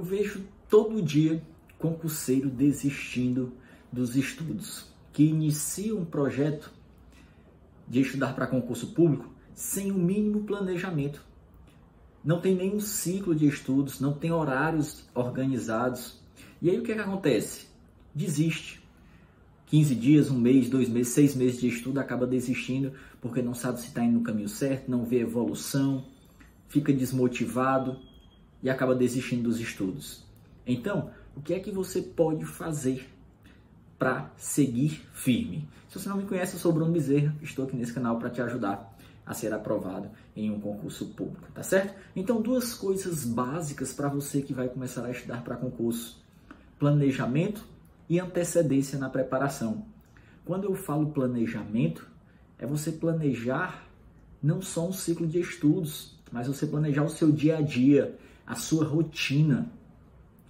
Eu vejo todo dia concurseiro desistindo dos estudos, que inicia um projeto de estudar para concurso público sem o mínimo planejamento. Não tem nenhum ciclo de estudos, não tem horários organizados. E aí o que, é que acontece? Desiste. 15 dias, um mês, dois meses, seis meses de estudo, acaba desistindo porque não sabe se está indo no caminho certo, não vê evolução, fica desmotivado e acaba desistindo dos estudos. Então, o que é que você pode fazer para seguir firme? Se você não me conhece, eu sou Bruno Bezerra, estou aqui nesse canal para te ajudar a ser aprovado em um concurso público, tá certo? Então, duas coisas básicas para você que vai começar a estudar para concurso: planejamento e antecedência na preparação. Quando eu falo planejamento, é você planejar não só um ciclo de estudos, mas você planejar o seu dia a dia, a sua rotina.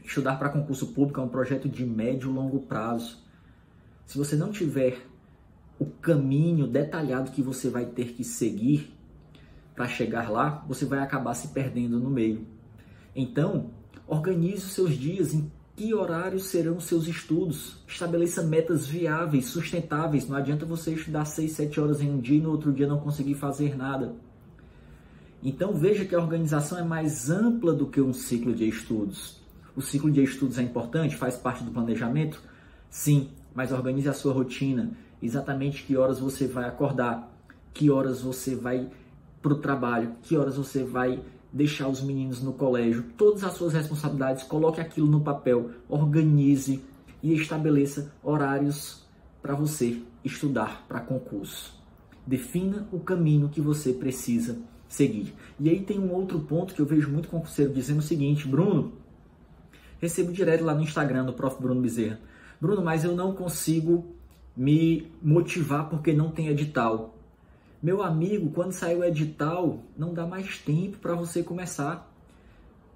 Estudar para concurso público é um projeto de médio e longo prazo. Se você não tiver o caminho detalhado que você vai ter que seguir para chegar lá, você vai acabar se perdendo no meio. Então, organize os seus dias em que horários serão os seus estudos. Estabeleça metas viáveis, sustentáveis. Não adianta você estudar 6, 7 horas em um dia e no outro dia não conseguir fazer nada. Então veja que a organização é mais ampla do que um ciclo de estudos. O ciclo de estudos é importante, faz parte do planejamento? Sim, mas organize a sua rotina. Exatamente que horas você vai acordar, que horas você vai para o trabalho, que horas você vai deixar os meninos no colégio, todas as suas responsabilidades, coloque aquilo no papel, organize e estabeleça horários para você estudar para concurso. Defina o caminho que você precisa seguir. E aí tem um outro ponto que eu vejo muito concurseiro dizendo o seguinte, Bruno, recebo direto lá no Instagram do Prof. Bruno Bezerra. Bruno, mas eu não consigo me motivar porque não tem edital. Meu amigo, quando sair o edital, não dá mais tempo para você começar.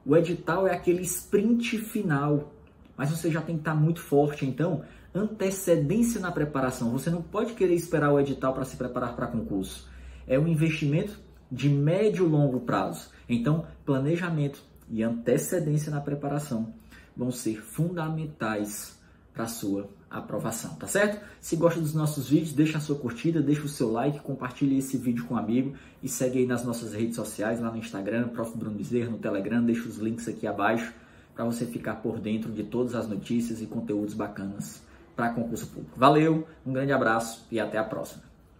O edital é aquele sprint final, mas você já tem que estar tá muito forte. Então, antecedência na preparação. Você não pode querer esperar o edital para se preparar para concurso. É um investimento de médio e longo prazo. Então, planejamento e antecedência na preparação vão ser fundamentais para a sua aprovação, tá certo? Se gosta dos nossos vídeos, deixa a sua curtida, deixa o seu like, compartilhe esse vídeo com um amigo e segue aí nas nossas redes sociais, lá no Instagram, Prof. Bruno Bezerra, no Telegram, deixa os links aqui abaixo para você ficar por dentro de todas as notícias e conteúdos bacanas para concurso público. Valeu, um grande abraço e até a próxima.